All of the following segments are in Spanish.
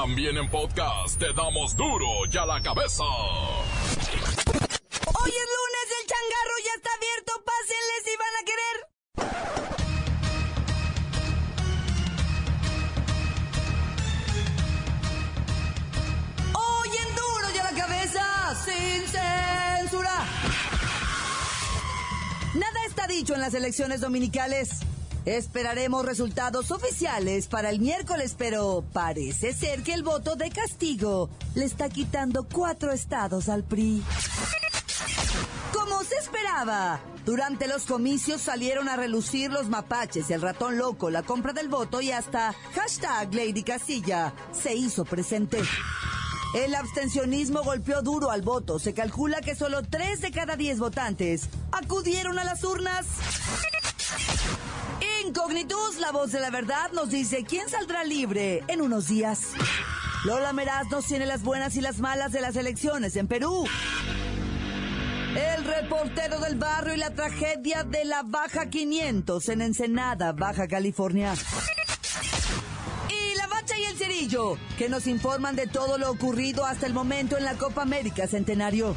También en podcast te damos duro y a la cabeza. Hoy es lunes, el changarro ya está abierto, pásenle si van a querer. Hoy en duro y a la cabeza, sin censura. Nada está dicho en las elecciones dominicales. Esperaremos resultados oficiales para el miércoles, pero parece ser que el voto de castigo le está quitando cuatro estados al PRI. Como se esperaba, durante los comicios salieron a relucir los mapaches, el ratón loco, la compra del voto y hasta hashtag Lady Casilla se hizo presente. El abstencionismo golpeó duro al voto. Se calcula que solo 3 de cada 10 votantes acudieron a las urnas. Incognitus, la voz de la verdad, nos dice quién saldrá libre en unos días. Lola Meraz nos tiene las buenas y las malas de las elecciones en Perú. El reportero del barrio y la tragedia de la Baja 500 en Ensenada, Baja California. Y la Bacha y el Cerillo, que nos informan de todo lo ocurrido hasta el momento en la Copa América Centenario.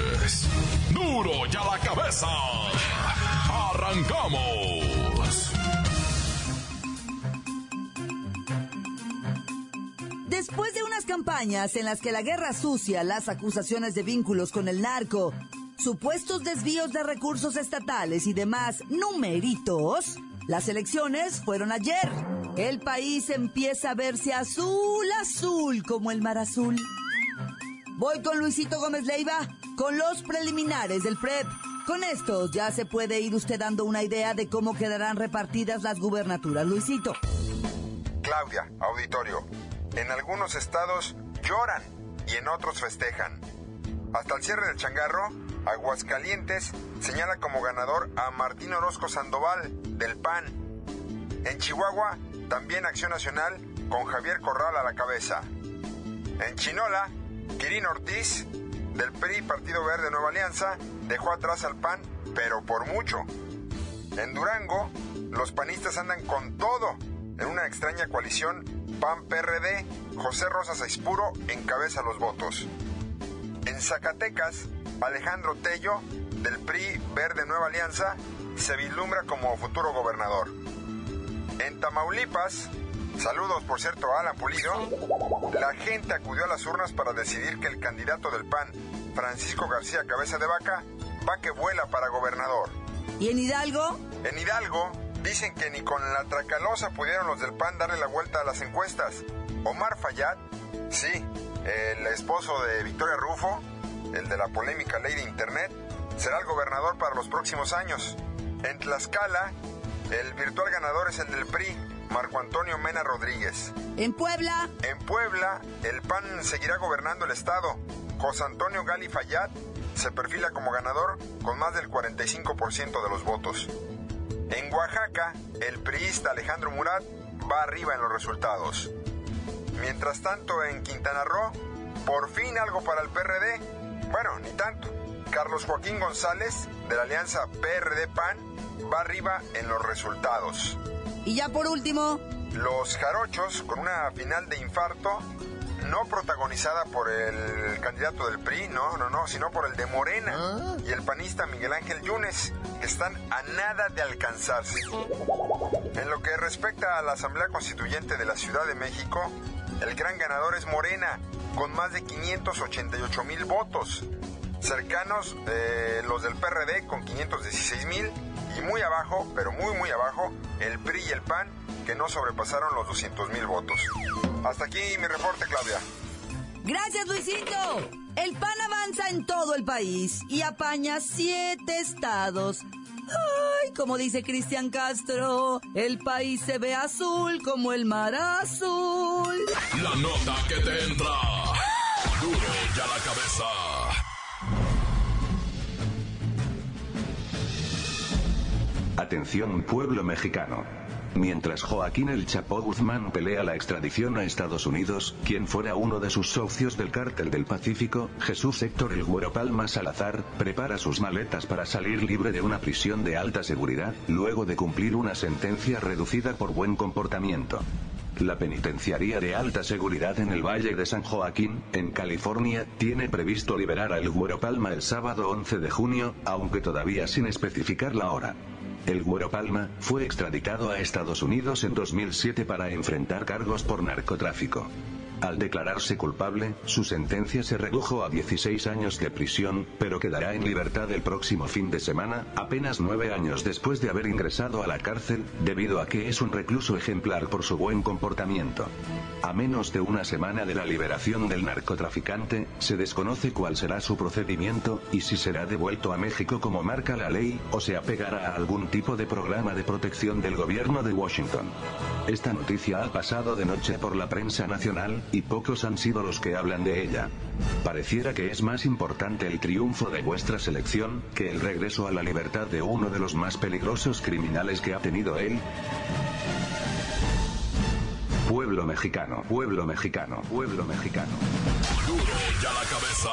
Duro y a la cabeza. Arrancamos. Después de unas campañas en las que la guerra sucia, las acusaciones de vínculos con el narco, supuestos desvíos de recursos estatales y demás numeritos, las elecciones fueron ayer. El país empieza a verse azul, azul como el mar azul. Voy con Luisito Gómez Leiva, con los preliminares del PREP. Con estos ya se puede ir usted dando una idea de cómo quedarán repartidas las gubernaturas. Luisito. Claudia, auditorio. En algunos estados lloran y en otros festejan. Hasta el cierre del changarro, Aguascalientes señala como ganador a Martín Orozco Sandoval, del PAN. En Chihuahua, también Acción Nacional con Javier Corral a la cabeza. En Chinola, Kirin Ortiz, del PRI Partido Verde Nueva Alianza, dejó atrás al PAN, pero por mucho. En Durango, los panistas andan con todo en una extraña coalición PAN-PRD, José Rosas Aispuro encabeza los votos. En Zacatecas, Alejandro Tello, del PRI Verde Nueva Alianza, se vislumbra como futuro gobernador. En Tamaulipas, saludos por cierto a Alan Pulido, la gente acudió a las urnas para decidir que el candidato del PAN, Francisco García Cabeza de Vaca, va que vuela para gobernador. ¿Y en Hidalgo? En Hidalgo, dicen que ni con la tracalosa pudieron los del PAN darle la vuelta a las encuestas. Omar Fayad, sí, el esposo de Victoria Rufo, el de la polémica ley de Internet, será el gobernador para los próximos años. En Tlaxcala, el virtual ganador es el del PRI, Marco Antonio Mena Rodríguez. En Puebla. En Puebla, el PAN seguirá gobernando el estado. José Antonio Gali Fayad se perfila como ganador con más del 45% de los votos. En Oaxaca, el priista Alejandro Murat va arriba en los resultados. Mientras tanto, en Quintana Roo, por fin algo para el PRD. Bueno, ni tanto. Carlos Joaquín González, de la alianza PRD-PAN, va arriba en los resultados. Y ya por último, Los jarochos, con una final de infarto, no protagonizada por el candidato del PRI, no, no, no, sino por el de Morena y el panista Miguel Ángel Yunes, que están a nada de alcanzarse. En lo que respecta a la Asamblea Constituyente de la Ciudad de México, el gran ganador es Morena, con más de 588 mil votos, cercanos eh, los del PRD con 516 mil y muy abajo, pero muy muy abajo, el PRI y el PAN que no sobrepasaron los 200 mil votos. Hasta aquí mi reporte, Claudia. gracias Luisito. El PAN avanza en todo el país y apaña siete estados. Ay, como dice Cristian Castro, el país se ve azul como el mar azul. La nota que te entra. Duro ya la cabeza. Atención pueblo mexicano. Mientras Joaquín El Chapo Guzmán pelea la extradición a Estados Unidos, quien fuera uno de sus socios del cártel del Pacífico, Jesús Héctor El Güero Palma Salazar, prepara sus maletas para salir libre de una prisión de alta seguridad, luego de cumplir una sentencia reducida por buen comportamiento. La penitenciaría de alta seguridad en el Valle de San Joaquín, en California, tiene previsto liberar a El Güero Palma el sábado 11 de junio, aunque todavía sin especificar la hora. El Güero Palma fue extraditado a Estados Unidos en 2007 para enfrentar cargos por narcotráfico. Al declararse culpable, su sentencia se redujo a 16 años de prisión, pero quedará en libertad el próximo fin de semana, apenas nueve años después de haber ingresado a la cárcel, debido a que es un recluso ejemplar por su buen comportamiento. A menos de una semana de la liberación del narcotraficante, se desconoce cuál será su procedimiento, y si será devuelto a México como marca la ley, o se apegará a algún tipo de programa de protección del gobierno de Washington. Esta noticia ha pasado de noche por la prensa nacional, y pocos han sido los que hablan de ella. Pareciera que es más importante el triunfo de vuestra selección, que el regreso a la libertad de uno de los más peligrosos criminales que ha tenido él. Pueblo mexicano, pueblo mexicano, pueblo mexicano. Duro ya la cabeza.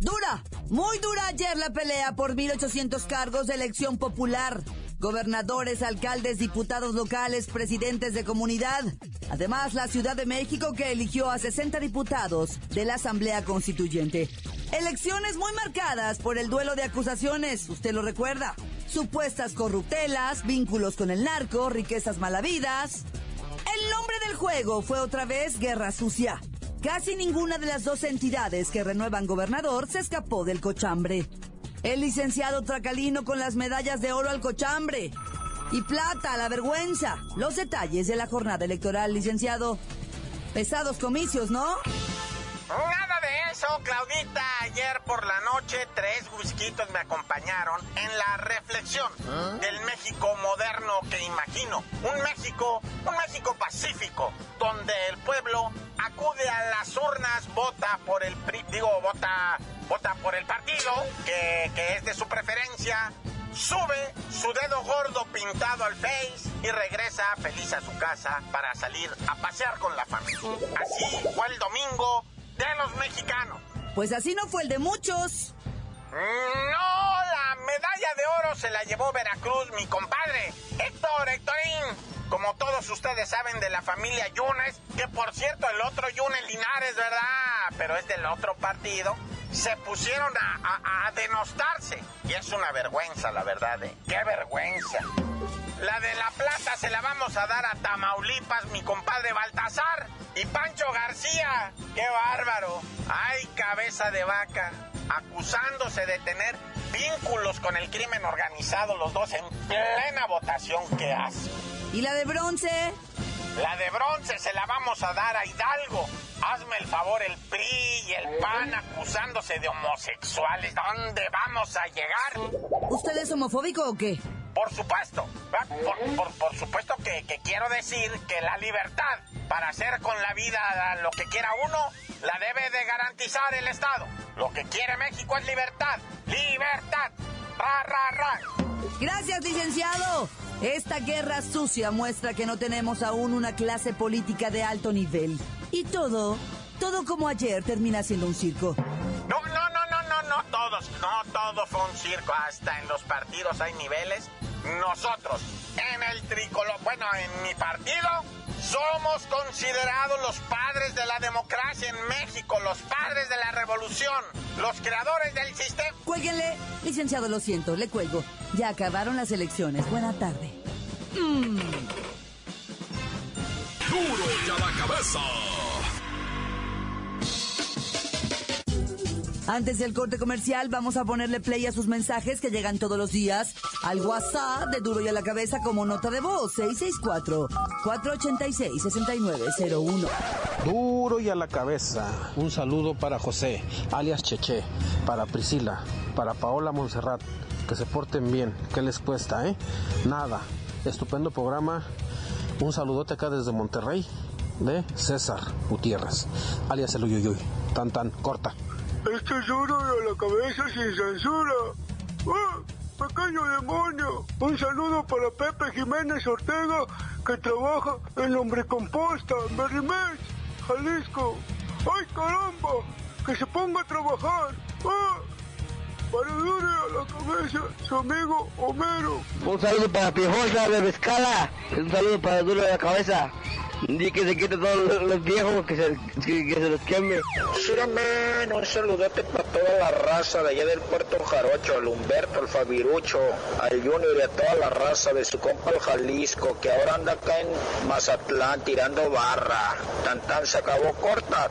Dura, muy dura ayer la pelea por 1.800 cargos de elección popular. Gobernadores, alcaldes, diputados locales, presidentes de comunidad. Además, la Ciudad de México que eligió a 60 diputados de la Asamblea Constituyente. Elecciones muy marcadas por el duelo de acusaciones, usted lo recuerda. Supuestas corruptelas, vínculos con el narco, riquezas malavidas. El nombre del juego fue otra vez Guerra Sucia. Casi ninguna de las dos entidades que renuevan gobernador se escapó del cochambre. El licenciado Tracalino con las medallas de oro al cochambre y plata a la vergüenza. Los detalles de la jornada electoral, licenciado. Pesados comicios, ¿no? Claudita. Ayer por la noche tres whiskitos me acompañaron en la reflexión del México moderno que imagino. Un México, un México pacífico, donde el pueblo acude a las urnas, vota por el PRI, digo, vota, vota por el partido que, que es de su preferencia, sube su dedo gordo pintado al face y regresa feliz a su casa para salir a pasear con la familia. Así fue el domingo de los mexicanos. Pues así no fue el de muchos. No, la medalla de oro se la llevó Veracruz, mi compadre, Héctor, Héctorín. Como todos ustedes saben de la familia Yunes, que por cierto el otro Yunes Linares, ¿verdad? Pero es del otro partido. Se pusieron a, denostarse. Y es una vergüenza, la verdad, ¿eh? ¡Qué vergüenza! La de la plata se la vamos a dar a Tamaulipas, mi compadre Baltasar. Y Pancho García, qué bárbaro. Ay, cabeza de vaca, acusándose de tener vínculos con el crimen organizado, los dos en plena votación, qué asco. ¿Y la de bronce? La de bronce se la vamos a dar a Hidalgo. Hazme el favor, el PRI y el PAN acusándose de homosexuales. ¿Dónde vamos a llegar? ¿Usted es homofóbico o qué? Por supuesto, ¿verdad? por, por- por supuesto que, que quiero decir que la libertad para hacer con la vida lo que quiera uno, la debe de garantizar el Estado. Lo que quiere México es libertad. ¡Libertad! ¡Ra, ra, ra! Gracias, licenciado. Esta guerra sucia muestra que no tenemos aún una clase política de alto nivel. Y todo, todo como ayer termina siendo un circo. No, no, no, no, no, no todos, no todo fue un circo, hasta en los partidos hay niveles. Nosotros, en el tricolor, bueno, en mi partido, somos considerados los padres de la democracia en México, los padres de la revolución, los creadores del sistema. Cuélguenle, licenciado, lo siento, le cuelgo. Ya acabaron las elecciones. Buena tarde. Duro ya la cabeza. Antes del corte comercial, vamos a ponerle play a sus mensajes que llegan todos los días al WhatsApp de Duro y a la Cabeza como nota de voz 664-486-6901. Duro y a la cabeza. Un saludo para José, alias Cheche, para Priscila, para Paola Montserrat. Que se porten bien. ¿Qué les cuesta, eh? Nada. Estupendo programa. Un saludote acá desde Monterrey. de César Gutiérrez, alias el Uyuyuy. Tan tan, corta. Este es duro de la cabeza sin censura. ¡Ah! ¡Pequeño demonio! Un saludo para Pepe Jiménez Ortega, que trabaja en Hombre Composta, en Jalisco. ¡Ay, caramba! ¡Que se ponga a trabajar! ¡Ah! Para dure a la cabeza, su amigo Homero. Un saludo para Piojosa de Escala. Un saludo para Duro de la Cabeza. Di que se quite todos los viejos, que se, que, se los queme. Siramen, un saludote para toda la raza de allá del Puerto Jarocho, al Humberto, al Fabirucho, al Junior y a toda la raza de su compa el Jalisco, que ahora anda acá en Mazatlán tirando barra. Tan se acabó corta.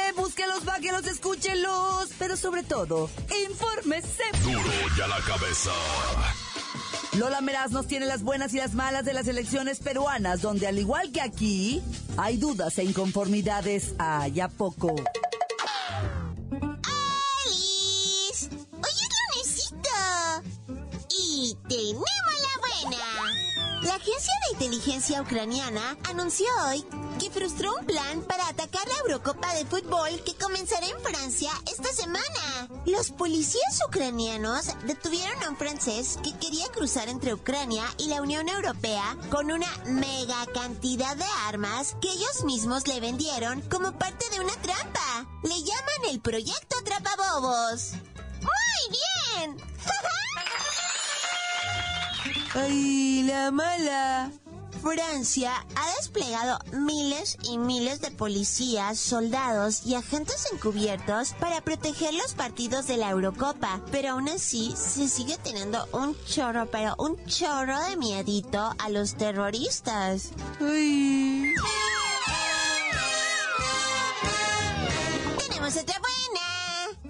búsquelos, báquelos, escúchelos. Pero sobre todo, infórmese. Duro y a la cabeza. Lola Meraz nos tiene las buenas y las malas de las elecciones peruanas, donde al igual que aquí, hay dudas e inconformidades. Hay a poco. Inteligencia ucraniana anunció hoy que frustró un plan para atacar la Eurocopa de fútbol que comenzará en Francia esta semana. Los policías ucranianos detuvieron a un francés que quería cruzar entre Ucrania y la Unión Europea con una mega cantidad de armas que ellos mismos le vendieron como parte de una trampa. Le llaman el proyecto Atrapabobos. ¡Muy bien! ¡Ay, la mala! Francia ha desplegado miles y miles de policías, soldados y agentes encubiertos para proteger los partidos de la Eurocopa, pero aún así se sigue teniendo un chorro, pero un chorro de miedito a los terroristas. Ay. Tenemos otra buena.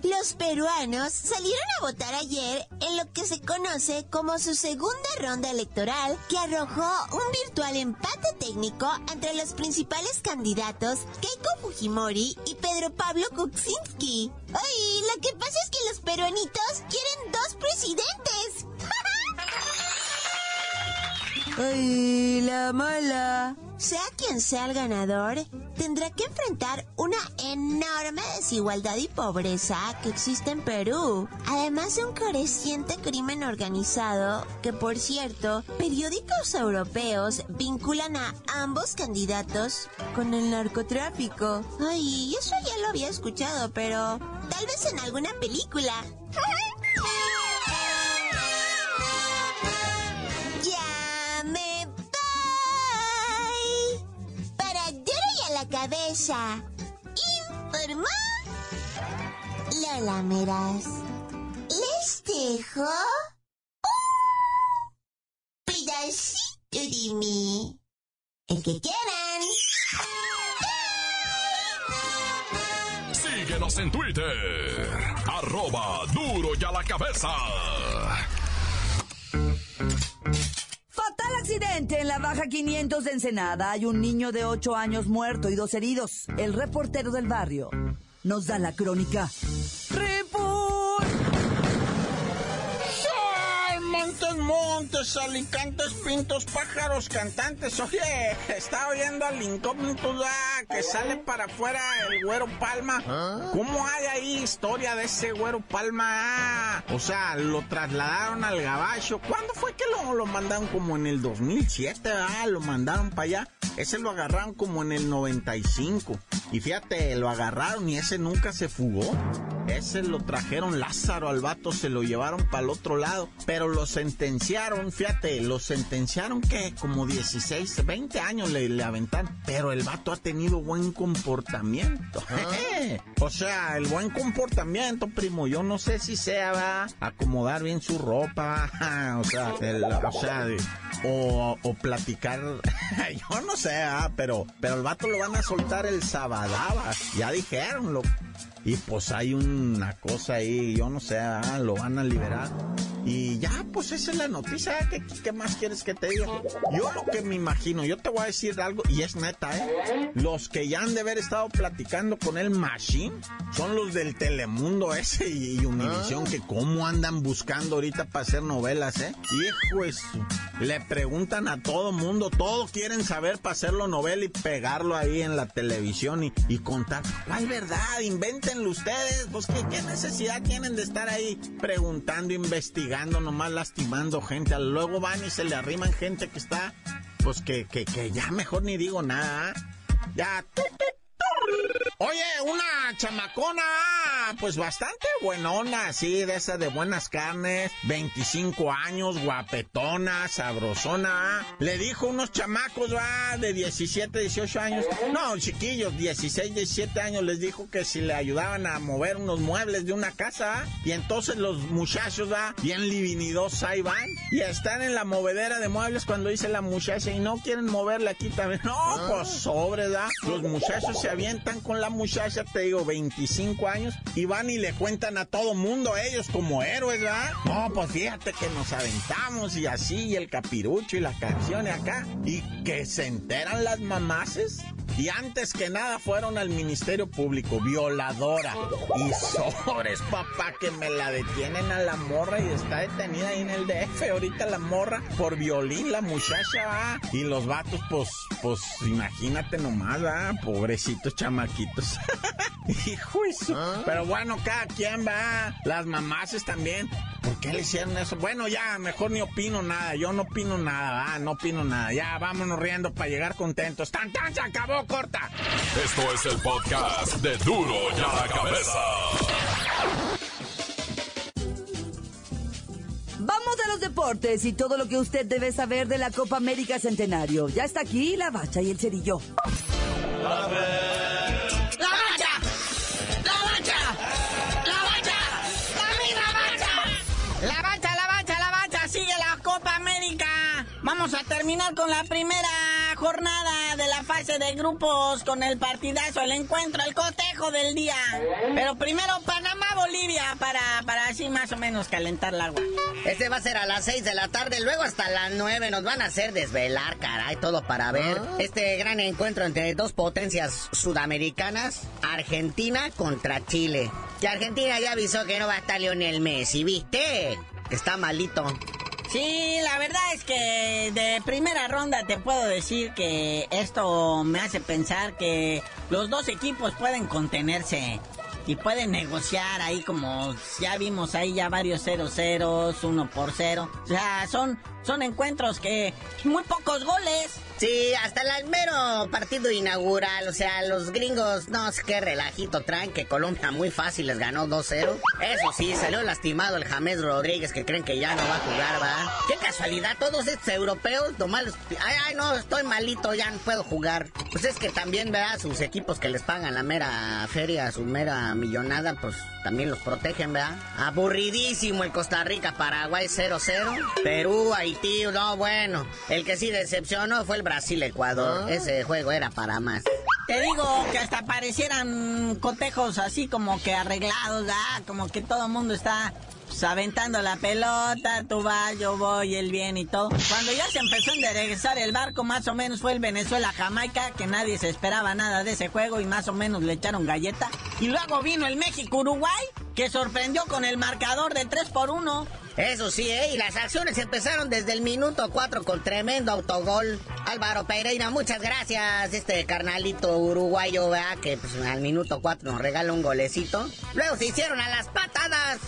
Los peruanos salieron a votar ayer en lo que se conoce como su segunda ronda electoral, que arrojó un virtual empate técnico entre los principales candidatos Keiko Fujimori y Pedro Pablo Kuczynski. Ay, lo que pasa es que los peruanitos quieren dos presidentes. Ay, la mala. Sea quien sea el ganador, tendrá que enfrentar una enorme desigualdad y pobreza que existe en Perú, además de un creciente crimen organizado que, por cierto, periódicos europeos vinculan a ambos candidatos con el narcotráfico. Ay, eso ya lo había escuchado, pero tal vez en alguna película. a la cabeza. Informó Lola Meras. Les dejo un pedacito de mí. El que quieran. Síguenos en Twitter, arroba duro y a la cabeza. En la Baja 500 de Ensenada. Hay un niño de 8 años muerto y dos heridos. El reportero del barrio nos da la crónica. Montes, alicantes, pintos, pájaros, cantantes. Oye, está oyendo al incógnito que sale para afuera el güero Palma. ¿Cómo hay ahí historia de ese güero Palma? Ah, o sea, lo trasladaron al gabacho. ¿Cuándo fue que lo, lo mandaron? Como en el 2007, ah, lo mandaron para allá. Ese lo agarraron como en el 95. Y fíjate, lo agarraron y ese nunca se fugó. Ese lo trajeron Lázaro al vato, se lo llevaron para el otro lado. Pero lo sentenciaron, fíjate, lo sentenciaron que como 16, 20 años le, le aventaron. Pero el vato ha tenido buen comportamiento. o sea, el buen comportamiento, primo. Yo no sé si sea, va, acomodar bien su ropa. o sea, el- o sea, de- o, o platicar. Yo no sé, ah, pero, pero el vato lo van a soltar el sabadaba. Ya dijeron, lo, y pues hay una cosa ahí, yo no sé, ah, lo van a liberar. Y ya, pues esa es la noticia. ¿Qué, qué más quieres que te diga? Yo lo que me imagino, yo te voy a decir algo, y es neta, ¿eh? Los que ya han de haber estado platicando con el Machine son los del Telemundo ese y, Univisión, que cómo andan buscando ahorita para hacer novelas, ¿eh? Hijo eso. Le preguntan a todo mundo, todos quieren saber para hacerlo novela y pegarlo ahí en la televisión y, y contar. hay verdad, invéntenlo ustedes. Pues ¿qué, necesidad tienen de estar ahí preguntando, investigando, nomás lastimando gente. Luego van y se le arriman gente que está, pues que, que, que ya mejor ni digo nada. Ya. Oye, una chamacona, pues bastante buenona, sí, de esa de buenas carnes, 25 años, guapetona, sabrosona. Le dijo unos chamacos, va, de 17, 18 años, no, chiquillos, 16, 17 años, les dijo que si le ayudaban a mover unos muebles de una casa, y entonces los muchachos, va, bien livinidos ahí van, y están en la movedera de muebles cuando dice la muchacha, y no quieren moverle aquí también. No, pues sobre, va, los muchachos se avientan con la muchacha, te digo, 25 años, y van y le cuentan a todo mundo, ellos como héroes, ¿verdad? No, pues fíjate que nos aventamos y así, y el capirucho y la canción acá, y que se enteran las mamaces y antes que nada fueron al Ministerio Público, violadora. Y sobres, papá, que me la detienen a la morra y está detenida ahí en el DF. Ahorita la morra por violín, la muchacha va. Y los vatos, pues, pues, imagínate nomás, va. Pobrecitos chamaquitos. Hijo eso. ¿Ah? Pero bueno, cada quien va. Las mamases también. ¿Por qué le hicieron eso? Bueno, ya, mejor ni opino nada. Yo no opino nada, va. No opino nada. Ya, vámonos riendo para llegar contentos. ¡Tan, tan! Se acabó, corta. Esto es el podcast de Duro ya la cabeza. Vamos a los deportes y todo lo que usted debe saber de la Copa América Centenario. Ya está aquí la bacha y el cerillo. Vamos a terminar con la primera jornada de la fase de grupos con el partidazo, el encuentro, el cotejo del día. Pero primero Panamá-Bolivia para, para así más o menos calentar la agua. Este va a ser a las 6 de la tarde, luego hasta las 9 nos van a hacer desvelar, caray, todo para ver ah. este gran encuentro entre dos potencias sudamericanas, Argentina contra Chile. Que Argentina ya avisó que no va a estar Lionel Messi, ¿viste? Está malito. Sí, la verdad es que de primera ronda te puedo decir que esto me hace pensar que los dos equipos pueden contenerse y pueden negociar ahí como ya vimos ahí ya varios 0-0, 1 por 0. O sea, son, son encuentros que muy pocos goles. Sí, hasta el mero partido inaugural, o sea, los gringos, no sé qué relajito traen, que Colombia muy fácil les ganó 2-0. Eso sí, salió lastimado el James Rodríguez, que creen que ya no va a jugar, ¿va? Qué casualidad, todos estos europeos, nomás Ay, ay, no, estoy malito, ya no puedo jugar. Pues es que también, ¿verdad? Sus equipos que les pagan la mera feria, su mera millonada, pues también los protegen, ¿verdad? Aburridísimo el Costa Rica, Paraguay 0-0. Perú, Haití, no, bueno. El que sí decepcionó fue el Brasil-Ecuador. Ah. Ese juego era para más. Te digo que hasta parecieran cotejos así como que arreglados, ¿verdad? Como que todo el mundo está pues, aventando la pelota, tú vas, yo voy, él viene y todo. Cuando ya se empezó a enderezar el barco, más o menos fue el Venezuela-Jamaica, que nadie se esperaba nada de ese juego y más o menos le echaron galleta. Y luego vino el México-Uruguay, que sorprendió con el marcador de 3 por 1. Eso sí, ¿eh? y las acciones empezaron desde el minuto 4 con tremendo autogol. Álvaro Pereira, muchas gracias. Este carnalito uruguayo, ¿verdad? Que pues, al minuto 4 nos regala un golecito. Luego se hicieron a las patadas.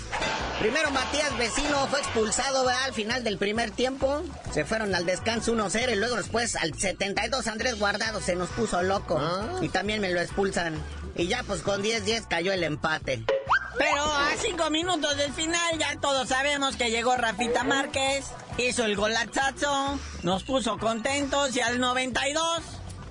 Primero Matías Vecino fue expulsado, ¿verdad? Al final del primer tiempo. Se fueron al descanso 1-0 y luego después al 72 Andrés Guardado se nos puso loco. Ah. Y también me lo expulsan. Y ya pues con 10-10 cayó el empate. Pero a cinco minutos del final ya todos sabemos que llegó Rafita Márquez, hizo el golazazo, nos puso contentos y al 92,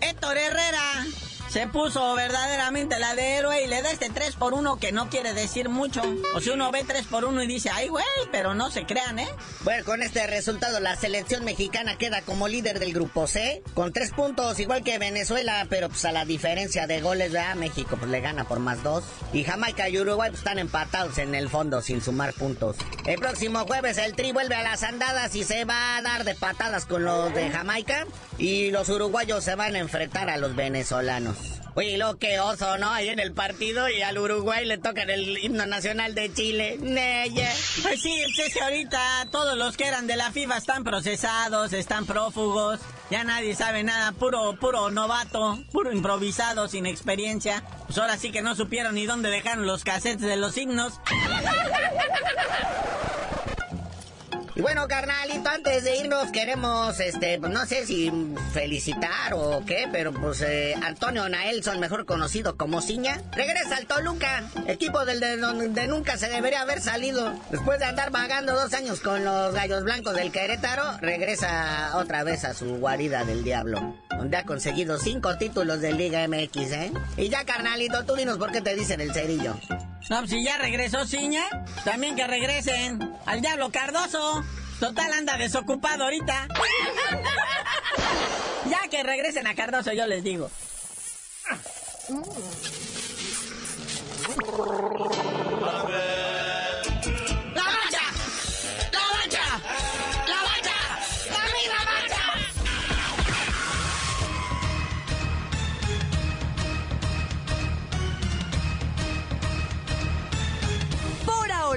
Héctor Herrera se puso verdaderamente la de héroe y le da este 3 por 1 que no quiere decir mucho. O si uno ve 3 por 1 y dice, ay, güey, pero no se crean, ¿eh? Bueno, con este resultado la selección mexicana queda como líder del grupo C, con 3 puntos, igual que Venezuela, pero pues a la diferencia de goles, ¿verdad? México pues le gana por más 2. Y Jamaica y Uruguay pues, están empatados en el fondo sin sumar puntos. El próximo jueves el Tri vuelve a las andadas y se va a dar de patadas con los de Jamaica y los uruguayos se van a enfrentar a los venezolanos. Oye, lo que oso, ¿no? Ahí en el partido y al Uruguay le tocan el himno nacional de Chile. Neye. Pues sí, es que ahorita todos los que eran de la FIFA están procesados, están prófugos, ya nadie sabe nada, puro, puro novato, puro improvisado, sin experiencia. Pues ahora sí que no supieron ni dónde dejaron los cassettes de los himnos. Bueno, carnalito, antes de irnos queremos, este, no sé si felicitar o qué, pero pues eh, Antonio Naelson, mejor conocido como Ciña, regresa al Toluca, equipo del de donde nunca se debería haber salido. Después de andar vagando dos años con los Gallos Blancos del Querétaro, regresa otra vez a su guarida del diablo, donde ha conseguido cinco títulos de Liga MX, ¿eh? Y ya, carnalito, tú dinos por qué te dicen el cerillo. No, pues, si ya regresó Ciña, también que regresen al Diablo Cardoso. Total anda desocupado ahorita. ya que regresen a Cardoso, yo les digo.